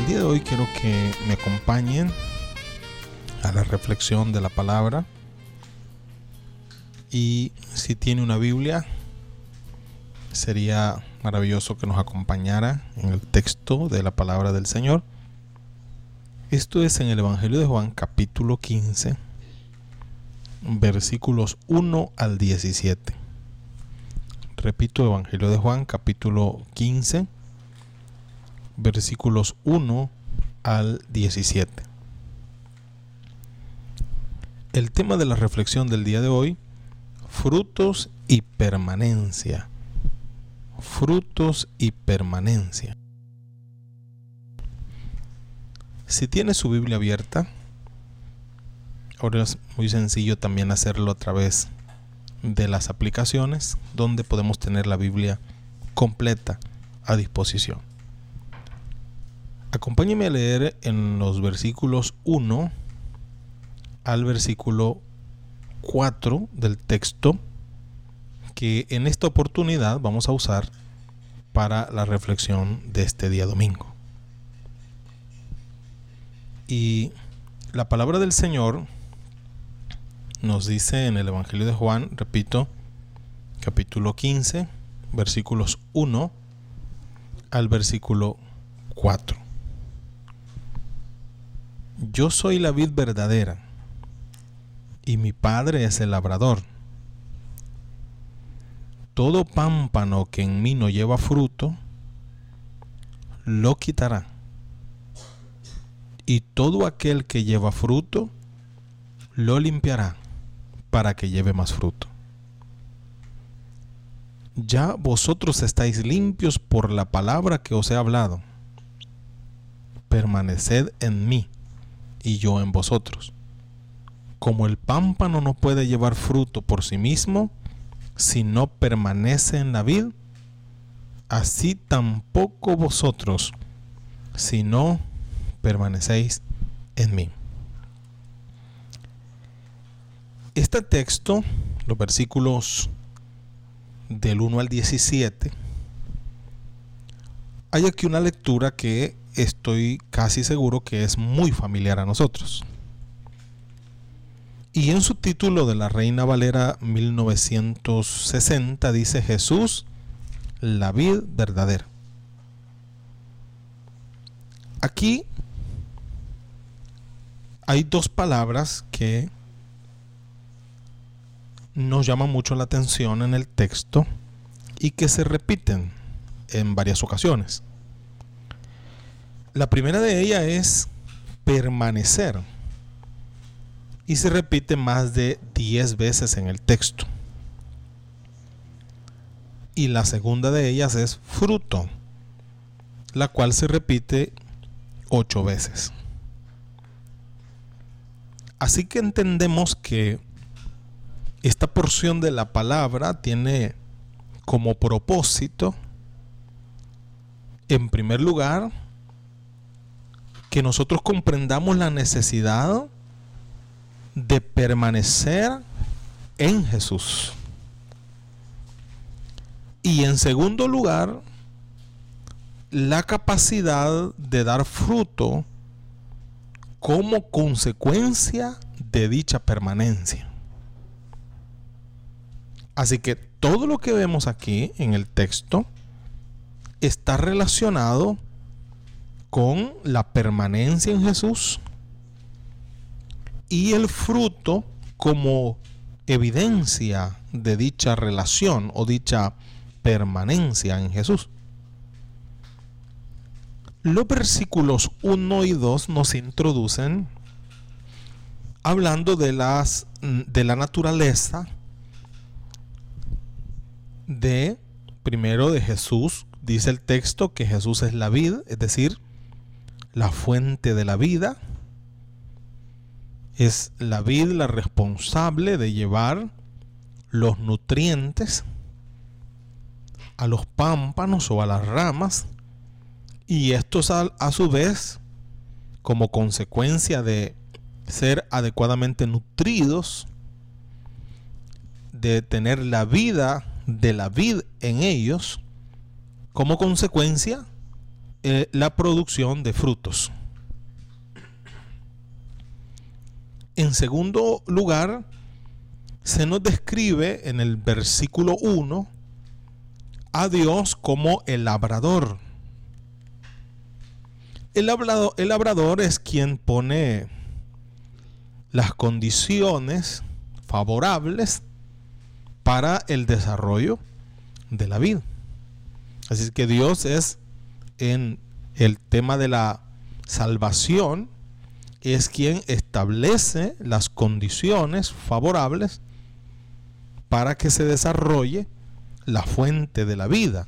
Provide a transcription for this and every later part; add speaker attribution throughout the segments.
Speaker 1: el día de hoy quiero que me acompañen a la reflexión de la palabra. Y si tiene una Biblia, sería maravilloso que nos acompañara en el texto de la palabra del Señor. Esto es en el Evangelio de Juan capítulo 15, versículos 1 al 17. Repito, Evangelio de Juan capítulo 15, versículos 1 al 17. El tema de la reflexión del día de hoy, frutos y permanencia. Frutos y permanencia. Si tiene su Biblia abierta, ahora es muy sencillo también hacerlo a través de las aplicaciones donde podemos tener la Biblia completa a disposición. Acompáñeme a leer en los versículos 1 al versículo 4 del texto que en esta oportunidad vamos a usar para la reflexión de este día domingo. Y la palabra del Señor nos dice en el Evangelio de Juan, repito, capítulo 15, versículos 1 al versículo 4. Yo soy la vid verdadera y mi Padre es el labrador. Todo pámpano que en mí no lleva fruto, lo quitará. Y todo aquel que lleva fruto, lo limpiará para que lleve más fruto. Ya vosotros estáis limpios por la palabra que os he hablado. Permaneced en mí y yo en vosotros. Como el pámpano no puede llevar fruto por sí mismo si no permanece en la vid, así tampoco vosotros si no permanecéis en mí. Este texto, los versículos del 1 al 17, hay aquí una lectura que estoy casi seguro que es muy familiar a nosotros. Y en su título de la Reina Valera 1960 dice Jesús, la vid verdadera. Aquí hay dos palabras que nos llaman mucho la atención en el texto y que se repiten en varias ocasiones. La primera de ellas es permanecer y se repite más de 10 veces en el texto. Y la segunda de ellas es fruto, la cual se repite 8 veces. Así que entendemos que esta porción de la palabra tiene como propósito, en primer lugar, que nosotros comprendamos la necesidad de permanecer en Jesús. Y en segundo lugar, la capacidad de dar fruto como consecuencia de dicha permanencia. Así que todo lo que vemos aquí en el texto está relacionado con la permanencia en Jesús y el fruto como evidencia de dicha relación o dicha permanencia en Jesús. Los versículos 1 y 2 nos introducen hablando de las de la naturaleza de, primero de Jesús, dice el texto que Jesús es la vida, es decir, la fuente de la vida. Es la vid la responsable de llevar los nutrientes a los pámpanos o a las ramas y estos a, a su vez como consecuencia de ser adecuadamente nutridos de tener la vida de la vid en ellos, como consecuencia, eh, la producción de frutos. En segundo lugar, se nos describe en el versículo 1 a Dios como el labrador. El labrador, el labrador es quien pone las condiciones favorables para el desarrollo de la vida. Así que Dios es en el tema de la salvación, es quien establece las condiciones favorables para que se desarrolle la fuente de la vida.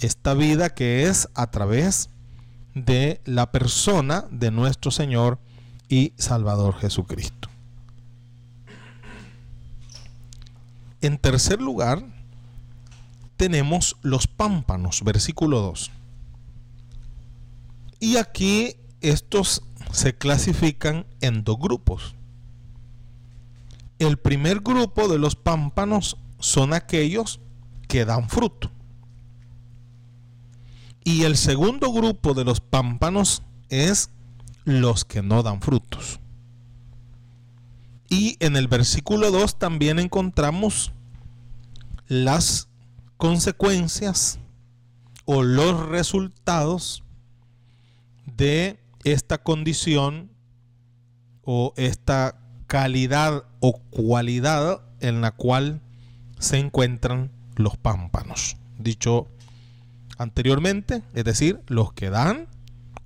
Speaker 1: Esta vida que es a través de la persona de nuestro Señor y Salvador Jesucristo. En tercer lugar, tenemos los pámpanos, versículo 2. Y aquí estos se clasifican en dos grupos. El primer grupo de los pámpanos son aquellos que dan fruto. Y el segundo grupo de los pámpanos es los que no dan frutos. Y en el versículo 2 también encontramos las consecuencias o los resultados de esta condición o esta calidad o cualidad en la cual se encuentran los pámpanos. Dicho anteriormente, es decir, los que dan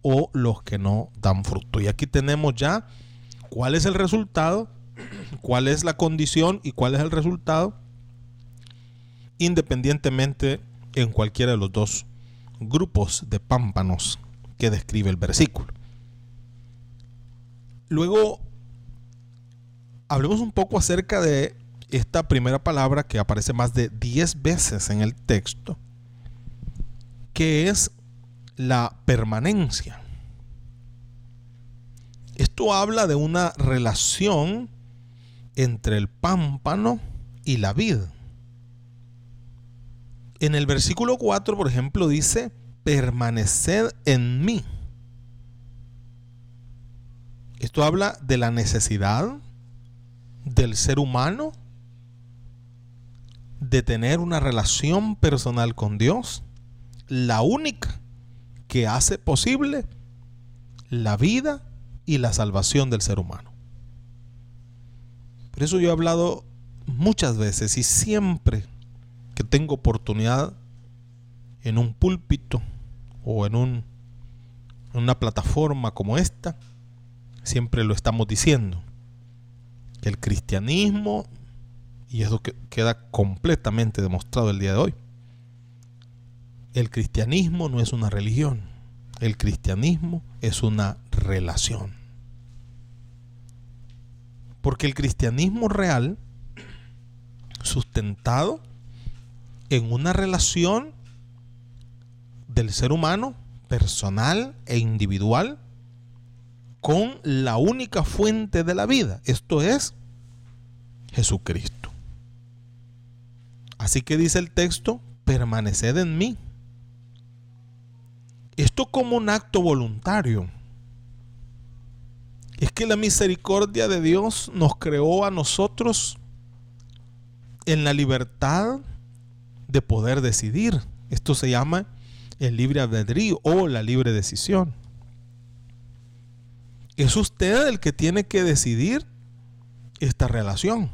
Speaker 1: o los que no dan fruto. Y aquí tenemos ya cuál es el resultado, cuál es la condición y cuál es el resultado, independientemente en cualquiera de los dos grupos de pámpanos que describe el versículo. Luego, hablemos un poco acerca de esta primera palabra que aparece más de 10 veces en el texto, que es la permanencia. Esto habla de una relación entre el pámpano y la vid. En el versículo 4, por ejemplo, dice, permaneced en mí. Esto habla de la necesidad del ser humano de tener una relación personal con Dios, la única que hace posible la vida y la salvación del ser humano. Por eso yo he hablado muchas veces y siempre que tengo oportunidad en un púlpito o en, un, una plataforma como esta, siempre lo estamos diciendo, que el cristianismo, y eso que queda completamente demostrado el día de hoy, el cristianismo no es una religión, el cristianismo es una relación. Porque el cristianismo real, sustentado en una relación del ser humano, personal e individual, con la única fuente de la vida. Esto es Jesucristo. Así que dice el texto, permaneced en mí. Esto como un acto voluntario. Es que la misericordia de Dios nos creó a nosotros en la libertad de poder decidir. Esto se llama el libre albedrío o la libre decisión. Es usted el que tiene que decidir esta relación.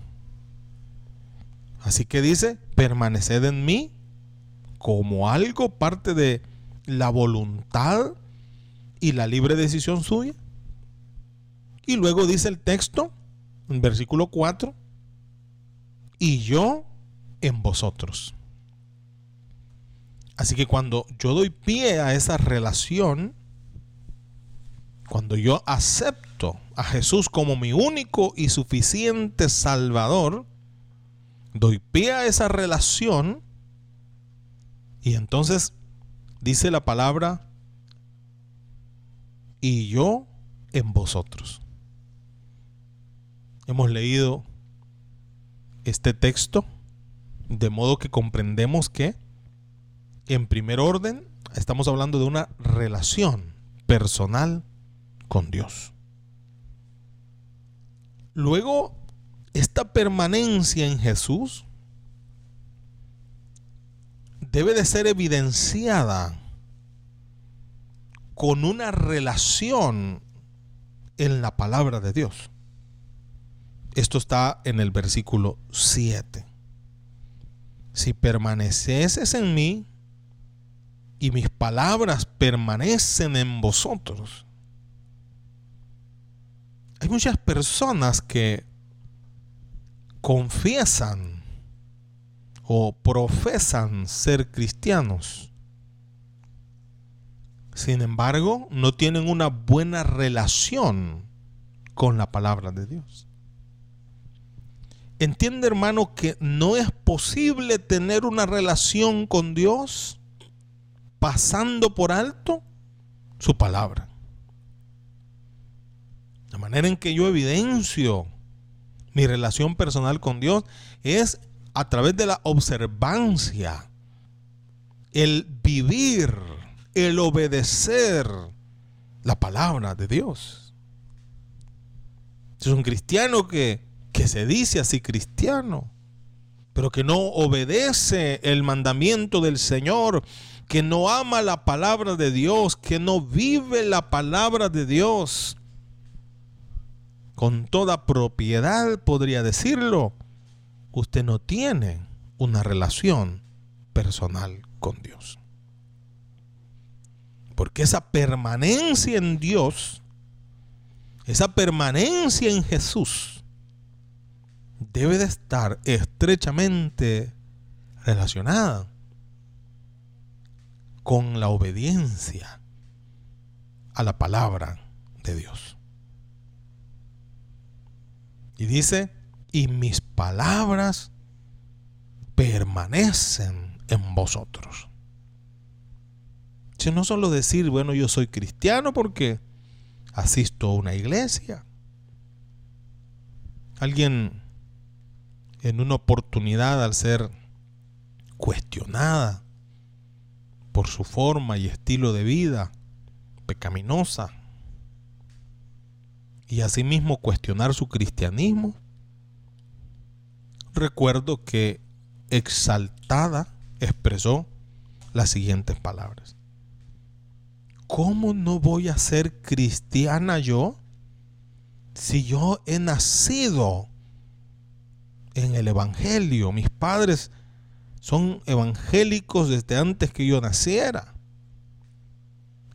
Speaker 1: Así que dice, permaneced en mí como algo parte de la voluntad y la libre decisión suya. Y luego dice el texto, en versículo 4, y yo en vosotros. Así que cuando yo doy pie a esa relación, cuando yo acepto a Jesús como mi único y suficiente Salvador, doy pie a esa relación y entonces dice la palabra, y yo en vosotros. Hemos leído este texto de modo que comprendemos que, en primer orden, Estamos hablando de una relación personal con Dios. Luego, esta permanencia en Jesús debe de ser evidenciada con una relación en la palabra de Dios. Esto está en el versículo 7. Si permaneceses en mí y mis palabras permanecen en vosotros. Hay muchas personas que confiesan o profesan ser cristianos. Sin embargo, no tienen una buena relación con la palabra de Dios. Entiende hermano que no es posible tener una relación con Dios pasando por alto su palabra. La manera en que yo evidencio mi relación personal con Dios es a través de la observancia, el vivir, el obedecer la palabra de Dios. Es un cristiano que que se dice así cristiano, pero que no obedece el mandamiento del Señor, que no ama la palabra de Dios, que no vive la palabra de Dios, con toda propiedad podría decirlo, usted no tiene una relación personal con Dios. Porque esa permanencia en Dios, esa permanencia en Jesús, debe de estar estrechamente relacionada con la obediencia a la palabra de Dios. Y dice, y mis palabras permanecen en vosotros. Si no solo decir, bueno, yo soy cristiano porque asisto a una iglesia. Alguien en una oportunidad al ser cuestionada por su forma y estilo de vida pecaminosa y asimismo cuestionar su cristianismo, recuerdo que exaltada expresó las siguientes palabras. ¿Cómo no voy a ser cristiana yo si yo he nacido en el Evangelio. Mis padres son evangélicos desde antes que yo naciera.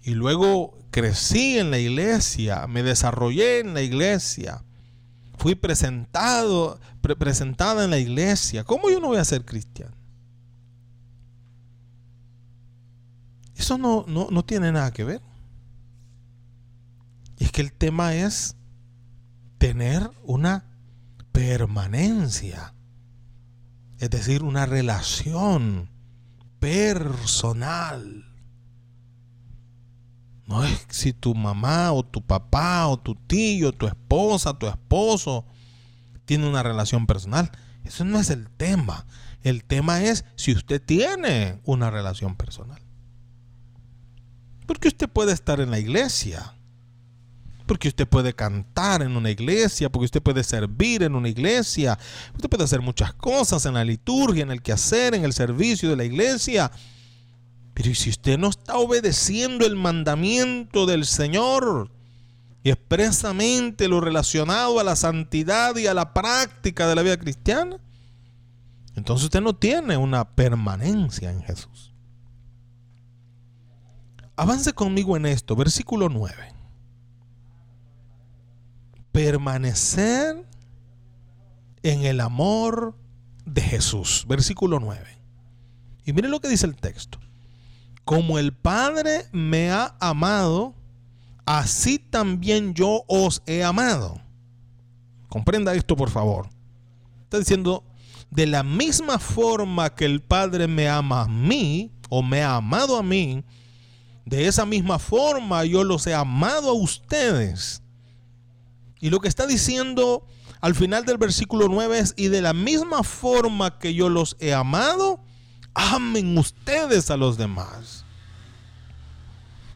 Speaker 1: Y luego crecí en la iglesia, me desarrollé en la iglesia. Fui presentado, presentada en la iglesia. ¿Cómo yo no voy a ser cristiano? Eso no, no, no tiene nada que ver. Y es que el tema es tener una permanencia. Es decir, una relación personal. No es si tu mamá o tu papá o tu tío, tu esposa, tu esposo tiene una relación personal. Eso no es el tema. El tema es si usted tiene una relación personal. Porque usted puede estar en la iglesia porque usted puede cantar en una iglesia, porque usted puede servir en una iglesia, usted puede hacer muchas cosas en la liturgia, en el quehacer, en el servicio de la iglesia. Pero si usted no está obedeciendo el mandamiento del Señor y expresamente lo relacionado a la santidad y a la práctica de la vida cristiana, entonces usted no tiene una permanencia en Jesús. Avance conmigo en esto, versículo 9 permanecer en el amor de Jesús. Versículo 9. Y miren lo que dice el texto. Como el Padre me ha amado, así también yo os he amado. Comprenda esto, por favor. Está diciendo, de la misma forma que el Padre me ama a mí, o me ha amado a mí, de esa misma forma yo los he amado a ustedes. Y lo que está diciendo al final del versículo 9 es, y de la misma forma que yo los he amado, amen ustedes a los demás.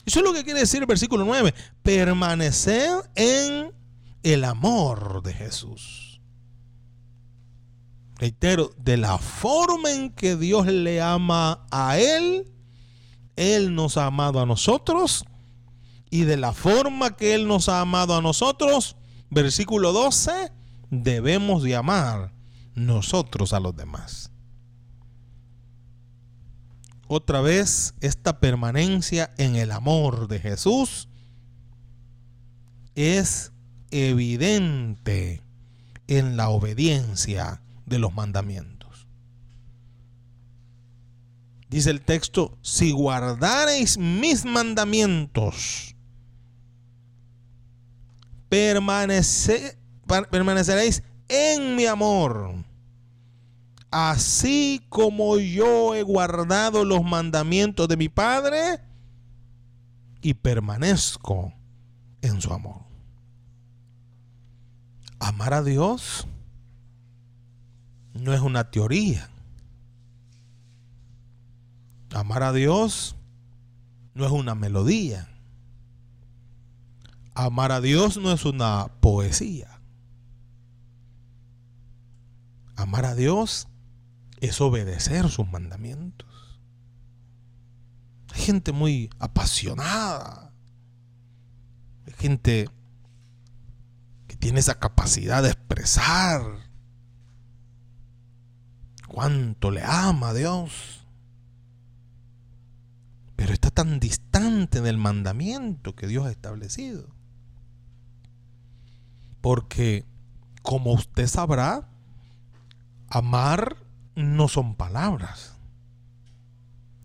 Speaker 1: Eso es lo que quiere decir el versículo 9. Permanecer en el amor de Jesús. Reitero, de la forma en que Dios le ama a Él, Él nos ha amado a nosotros. Y de la forma que Él nos ha amado a nosotros, versículo 12, debemos de amar nosotros a los demás. Otra vez, esta permanencia en el amor de Jesús es evidente en la obediencia de los mandamientos. Dice el texto, si guardareis mis mandamientos, permaneceréis en mi amor, así como yo he guardado los mandamientos de mi Padre y permanezco en su amor. Amar a Dios no es una teoría. Amar a Dios no es una melodía. Amar a Dios no es una poesía. Amar a Dios es obedecer sus mandamientos. Hay gente muy apasionada. Hay gente tiene esa capacidad de expresar cuánto le ama a Dios. Pero está tan distante del mandamiento que Dios ha establecido. Porque, como usted sabrá, amar no son palabras,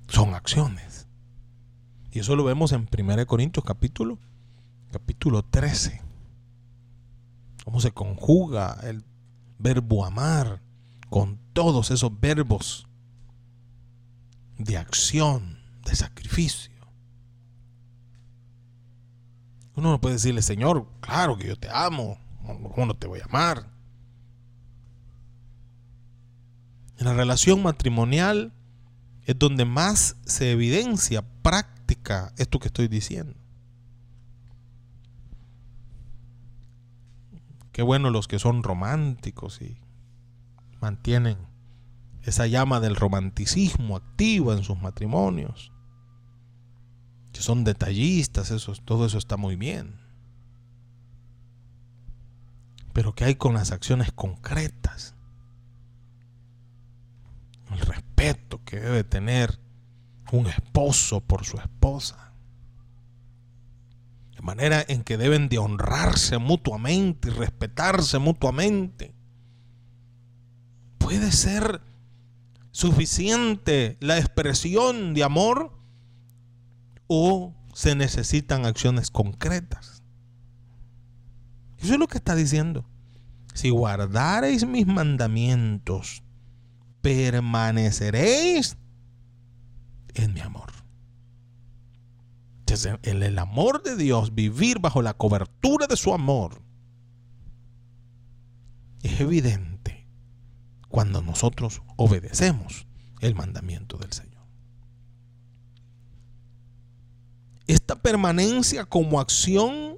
Speaker 1: son acciones. Y eso lo vemos en 1 Corintios capítulo, capítulo 13 cómo se conjuga el verbo amar con todos esos verbos de acción, de sacrificio. Uno no puede decirle, Señor, claro que yo te amo, ¿cómo no te voy a amar? En la relación matrimonial es donde más se evidencia práctica esto que estoy diciendo. Qué bueno los que son románticos y mantienen esa llama del romanticismo activa en sus matrimonios. Que son detallistas, eso, todo eso está muy bien. Pero ¿qué hay con las acciones concretas? El respeto que debe tener un esposo por su esposa de manera en que deben de honrarse mutuamente y respetarse mutuamente. Puede ser suficiente la expresión de amor o se necesitan acciones concretas. Eso es lo que está diciendo. Si guardareis mis mandamientos, permaneceréis en mi amor en el amor de Dios, vivir bajo la cobertura de su amor, es evidente cuando nosotros obedecemos el mandamiento del Señor. Esta permanencia como acción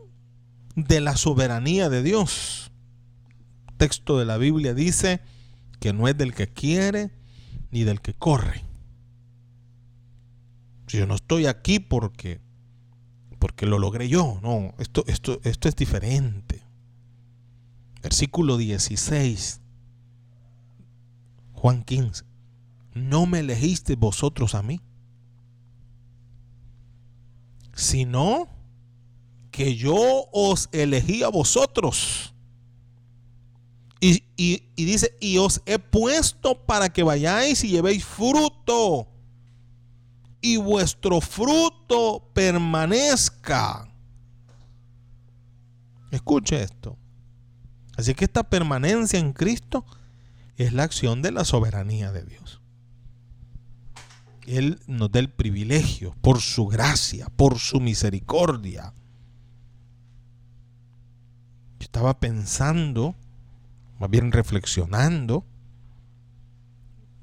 Speaker 1: de la soberanía de Dios. texto de la Biblia dice que no es del que quiere ni del que corre. Yo no estoy aquí porque porque lo logré yo. No, esto, esto, esto es diferente. Versículo 16. Juan 15. No me elegiste vosotros a mí, sino que yo os elegí a vosotros. Y, y, dice, y os he puesto para que vayáis y llevéis fruto y vuestro fruto permanezca. Escuche esto. Así que esta permanencia en Cristo es la acción de la soberanía de Dios. Él nos da el privilegio por su gracia, por su misericordia. Estaba pensando, más bien reflexionando,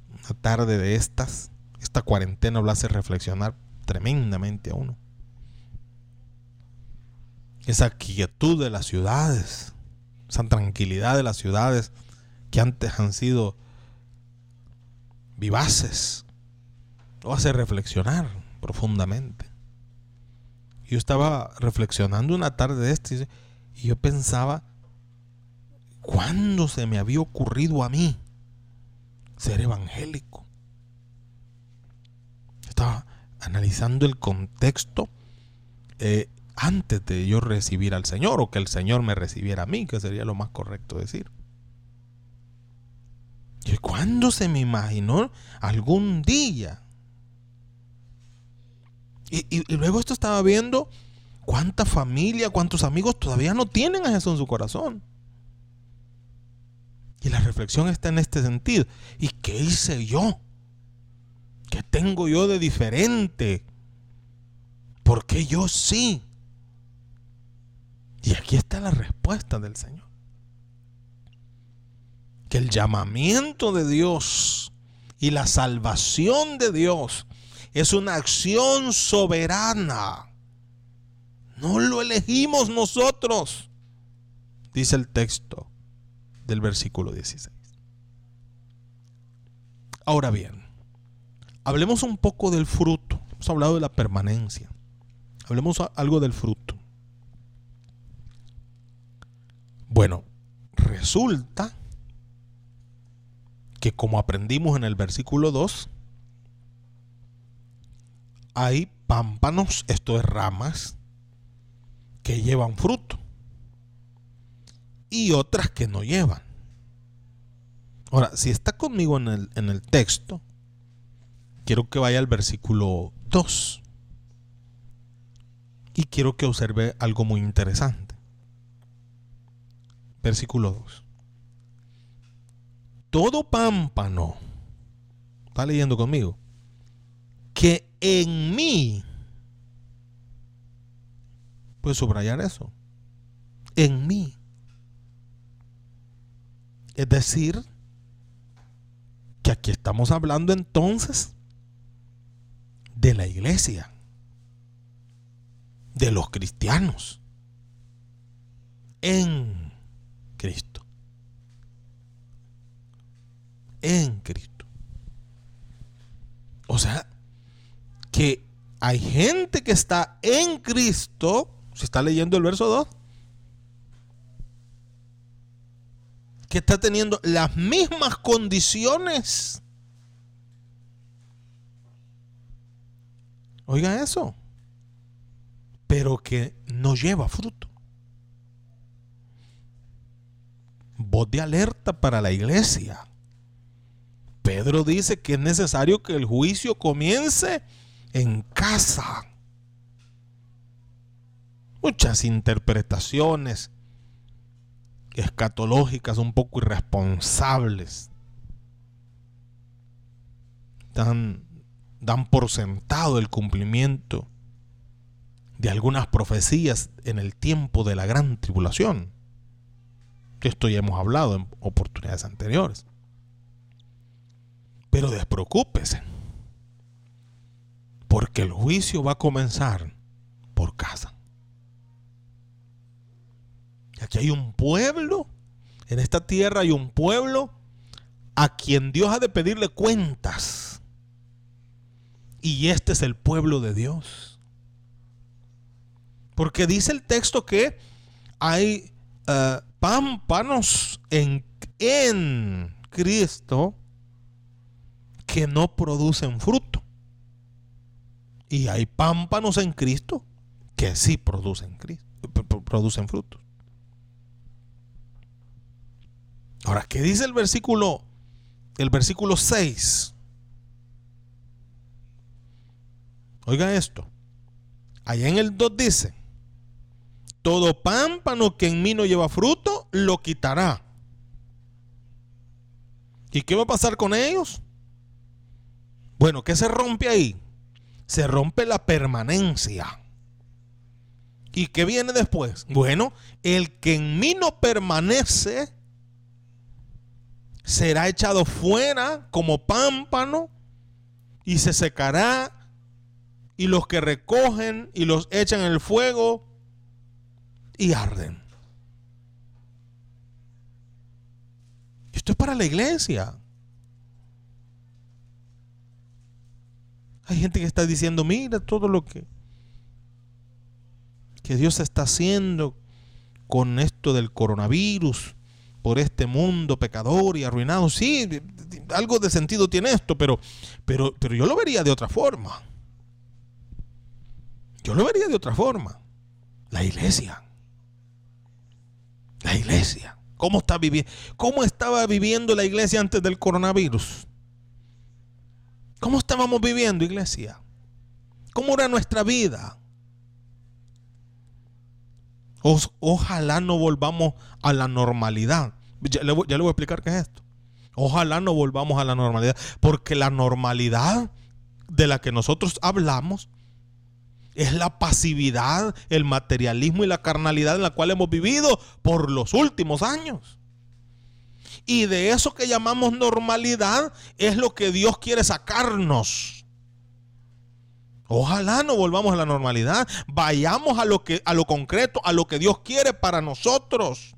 Speaker 1: una tarde de estas, esta cuarentena lo hace reflexionar tremendamente a uno. esa quietud de las ciudades, esa tranquilidad de las ciudades que antes han sido vivaces, lo hace reflexionar profundamente. Yo estaba reflexionando una tarde de este y yo pensaba, ¿cuándo se me había ocurrido a mí ser evangélico? Estaba analizando el contexto eh, antes de yo recibir al Señor o que el Señor me recibiera a mí, que sería lo más correcto decir. ¿Y cuándo se me imaginó algún día? Y, y, luego esto estaba viendo cuánta familia, cuántos amigos todavía no tienen a Jesús en su corazón. Y la reflexión está en este sentido. ¿Y qué hice yo? ¿Qué tengo yo de diferente? Porque yo sí? Y aquí está la respuesta del Señor. Que el llamamiento de Dios y la salvación de Dios es una acción soberana. No lo elegimos nosotros, dice el texto del versículo 16. Ahora bien, hablemos un poco del fruto. Hemos hablado de la permanencia. Hablemos algo del fruto. Bueno, resulta que como aprendimos en el versículo 2, hay pámpanos, esto es ramas, que llevan fruto y otras que no llevan. Ahora, si está conmigo en el, en el texto, quiero que vaya al versículo 2 y quiero que observe algo muy interesante versículo 2. Todo pámpano, está leyendo conmigo, que en mí, puedes subrayar eso, en mí. Es decir, que aquí estamos hablando entonces de la iglesia, de los cristianos, en Cristo. En Cristo. O sea, que hay gente que está en Cristo, se está leyendo el verso 2, que está teniendo las mismas condiciones. Oiga eso. Pero que no lleva fruto. voz de alerta para la iglesia. Pedro dice que es necesario que el juicio comience en casa. Muchas interpretaciones escatológicas un poco irresponsables dan, dan por sentado el cumplimiento de algunas profecías en el tiempo de la gran tribulación esto ya hemos hablado en oportunidades anteriores. Pero despreocúpese. Porque el juicio va a comenzar por casa. Aquí hay un pueblo, en esta tierra hay un pueblo a quien Dios ha de pedirle cuentas. Y este es el pueblo de Dios. Porque dice el texto que hay eh, pámpanos en, en Cristo que no producen fruto. Y hay pámpanos en Cristo que sí producen, producen frutos. Ahora, ¿qué dice el versículo? El versículo 6. Oiga esto. Allá en el 2 dice, todo pámpano que en mí no lleva fruto, lo quitará. ¿Y qué va a pasar con ellos? Bueno, ¿qué se rompe ahí? Se rompe la permanencia. ¿Y qué viene después? Bueno, el que en mí no permanece será echado fuera como pámpano y se secará y los que recogen y los echan en el fuego y arden. Esto es para la iglesia. Hay gente que está diciendo, mira todo lo que, que Dios está haciendo con esto del coronavirus, por este mundo pecador y arruinado. Sí, algo de sentido tiene esto, pero, pero, pero yo lo vería de otra forma. Yo lo vería de otra forma. La iglesia. La iglesia. ¿Cómo, está? ¿Cómo estaba viviendo la iglesia antes del coronavirus? ¿Cómo estábamos viviendo, iglesia? ¿Cómo era nuestra vida? ojalá no volvamos a la normalidad. Ya le, voy a explicar qué es esto. Ojalá no volvamos a la normalidad. Porque la normalidad de la que nosotros hablamos es la pasividad, el materialismo y la carnalidad en la cual hemos vivido por los últimos años. Y de eso que llamamos normalidad es lo que Dios quiere sacarnos. Ojalá no volvamos a la normalidad, vayamos a lo que a lo concreto, a lo que Dios quiere para nosotros.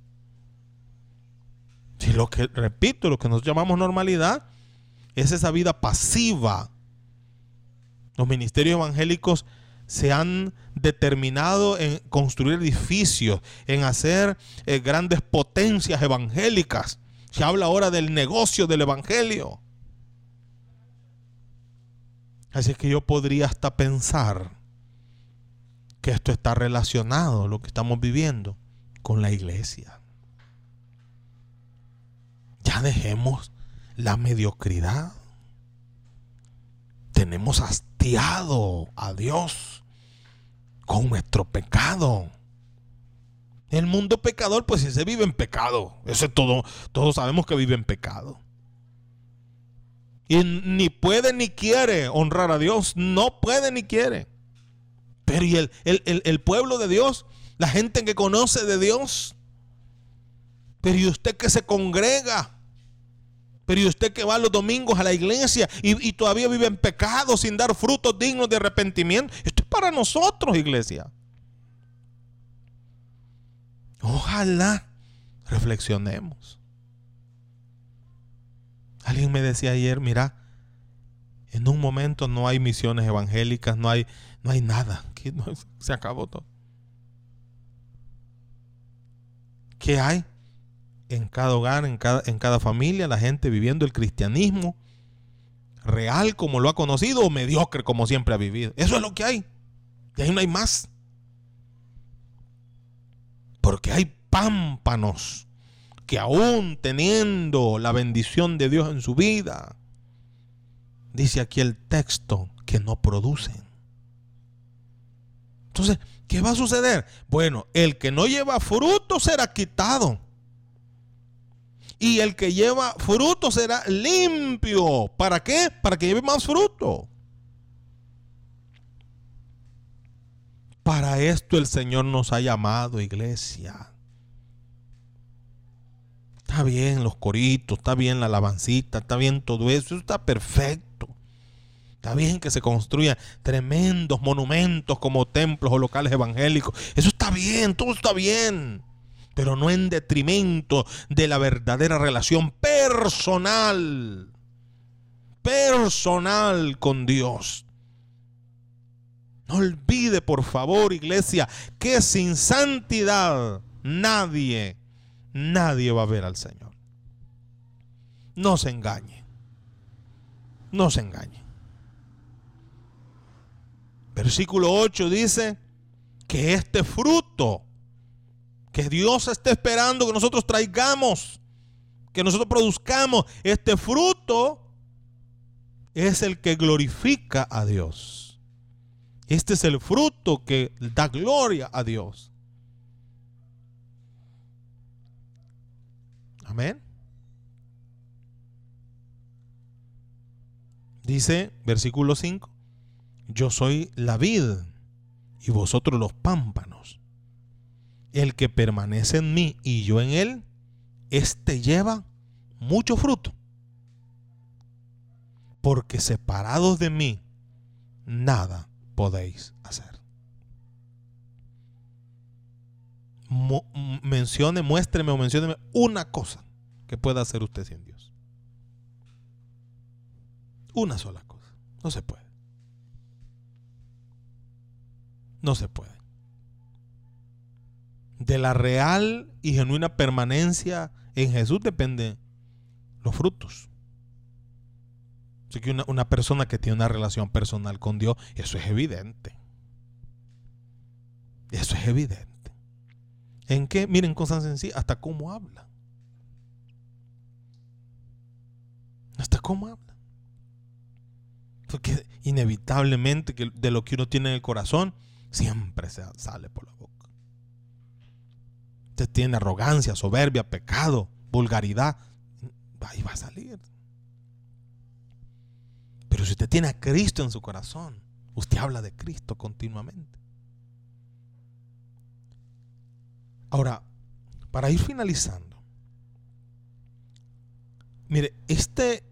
Speaker 1: Si lo que repito, lo que nos llamamos normalidad es esa vida pasiva. Los ministerios evangélicos se han determinado en construir edificios, en hacer eh, grandes potencias evangélicas. Se habla ahora del negocio del evangelio. Así que yo podría hasta pensar que esto está relacionado, lo que estamos viviendo, con la iglesia. Ya dejemos la mediocridad. Tenemos hastiado a Dios con nuestro pecado. El mundo pecador, pues si se vive en pecado. Eso es todo. Todos sabemos que vive en pecado. Y ni puede ni quiere honrar a Dios. No puede ni quiere. Pero y el, el pueblo de Dios, la gente que conoce de Dios. Pero y usted que se congrega. Pero y usted que va los domingos a la iglesia y, todavía vive en pecado sin dar frutos dignos de arrepentimiento. Esto es para nosotros, iglesia. Ojalá reflexionemos. Alguien me decía ayer, mira, en un momento no hay misiones evangélicas, no hay, no hay nada. se acabó todo. ¿Qué hay? En cada hogar, en cada, en cada familia, la gente viviendo el cristianismo real como lo ha conocido o mediocre como siempre ha vivido. Eso es lo que hay. Y ahí no hay más. Porque hay pámpanos que aún teniendo la bendición de Dios en su vida, dice aquí el texto, que no producen. Entonces, ¿qué va a suceder? Bueno, el que no lleva fruto será quitado y el que lleva fruto será limpio. ¿Para qué? Para que lleve más fruto. Para esto el Señor nos ha llamado, iglesia. Está bien los coritos, está bien la alabancita, está bien todo eso, eso está perfecto. Está bien que se construyan tremendos monumentos como templos o locales evangélicos. Eso está bien, todo está bien pero no en detrimento de la verdadera relación personal, personal con Dios. No olvide, por favor, iglesia, que sin santidad nadie, nadie va a ver al Señor. No se engañe. No se engañe. Versículo 8 dice que este fruto que Dios está esperando que nosotros traigamos, que nosotros produzcamos. Este fruto es el que glorifica a Dios. Este es el fruto que da gloria a Dios. Amén. Dice versículo 5, yo soy la vid y vosotros los pámpanos. El que permanece en mí y yo en él, éste lleva mucho fruto. Porque separados de mí, nada podéis hacer. mencione, muéstreme o mencióneme una cosa que pueda hacer usted sin Dios. Una sola cosa. No se puede. No se puede. De la real y genuina permanencia en Jesús dependen los frutos. Así que una, una persona que tiene una relación personal con Dios, eso es evidente. Eso es evidente. ¿En qué? Miren, cosas sencillas, hasta cómo habla. Hasta cómo habla. Porque inevitablemente de lo que uno tiene en el corazón, siempre se sale por la boca. Usted tiene arrogancia, soberbia, pecado, vulgaridad. Ahí va a salir. Pero si usted tiene a Cristo en su corazón, usted habla de Cristo continuamente. Ahora, para ir finalizando, mire, este,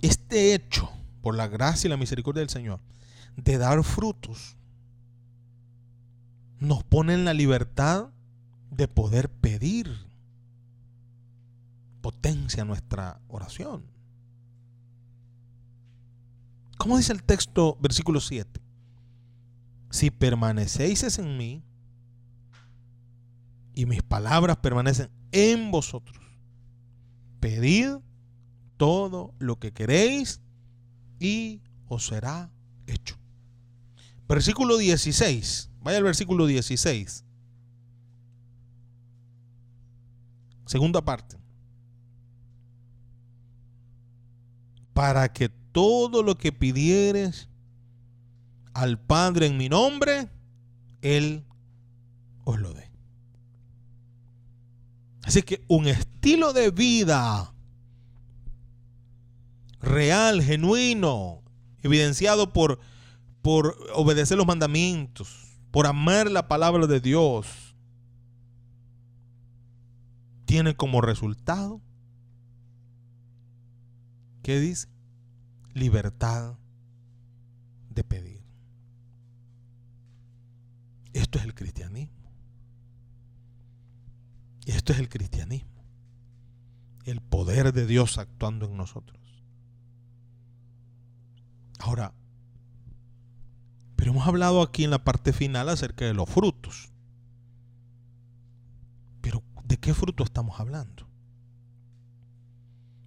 Speaker 1: este hecho, por la gracia y la misericordia del Señor, de dar frutos, nos pone en la libertad de poder pedir potencia nuestra oración. ¿Cómo dice el texto, versículo 7? Si permanecéis en mí y mis palabras permanecen en vosotros. Pedid todo lo que queréis y os será hecho. Versículo 16. Vaya al versículo 16. Segunda parte. Para que todo lo que pidieres al Padre en mi nombre, Él os lo dé. Así que un estilo de vida real, genuino, evidenciado por, por obedecer los mandamientos, por amar la palabra de Dios, tiene como resultado, ¿qué dice? Libertad de pedir. Esto es el cristianismo. Esto es el cristianismo. El poder de Dios actuando en nosotros. Ahora, pero hemos hablado aquí en la parte final acerca de los frutos. ¿De qué fruto estamos hablando?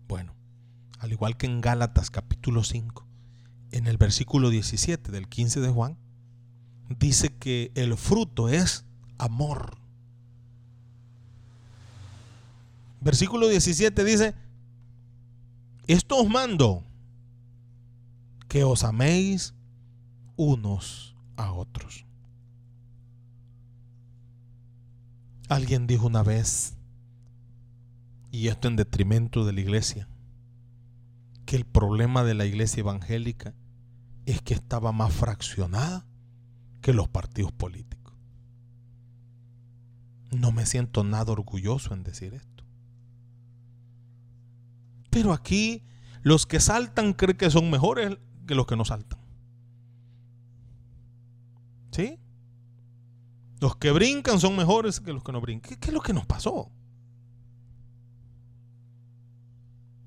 Speaker 1: Bueno, al igual que en Gálatas capítulo 5, en el versículo 17 del 15 de Juan, dice que el fruto es amor. Versículo 17 dice, esto os mando, que os améis unos a otros. Alguien dijo una vez, y esto en detrimento de la iglesia, que el problema de la iglesia evangélica es que estaba más fraccionada que los partidos políticos. No me siento nada orgulloso en decir esto. Pero aquí los que saltan creen que son mejores que los que no saltan. ¿Sí? Los que brincan son mejores que los que no brincan. ¿Qué, es lo que nos pasó?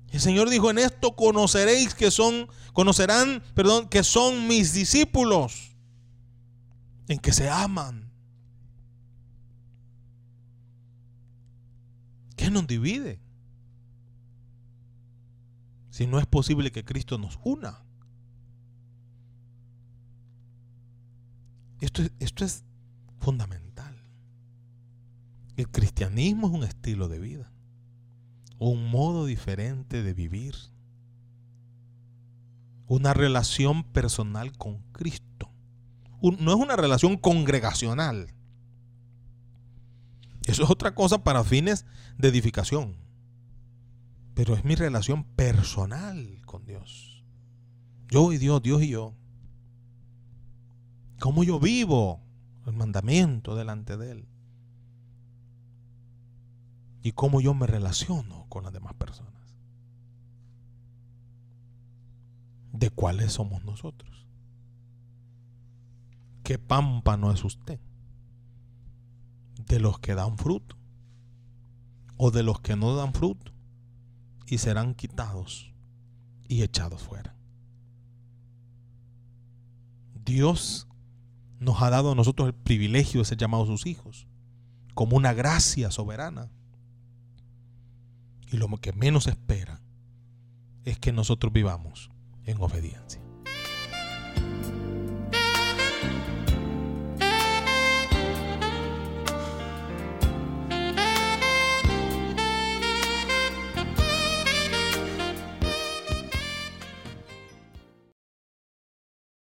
Speaker 1: El Señor dijo, en esto conoceréis que son, conocerán, perdón, que son mis discípulos, en que se aman. ¿Qué nos divide? si no es posible que Cristo nos una? Esto, esto es fundamental. El cristianismo es un estilo de vida, un modo diferente de vivir, una relación personal con Cristo. no es una relación congregacional. Eso es otra cosa para fines de edificación pero es mi relación personal con Dios. Yo y Dios, Dios y yo. Cómo yo vivo el mandamiento delante de Él. Y cómo yo me relaciono con las demás personas. ¿De cuáles somos nosotros? ¿Qué pámpano es usted? de los que dan fruto o de los que no dan fruto y serán quitados y echados fuera. Dios nos ha dado a nosotros el privilegio de ser llamados sus hijos, como una gracia soberana. Y lo que menos espera es que nosotros vivamos en obediencia.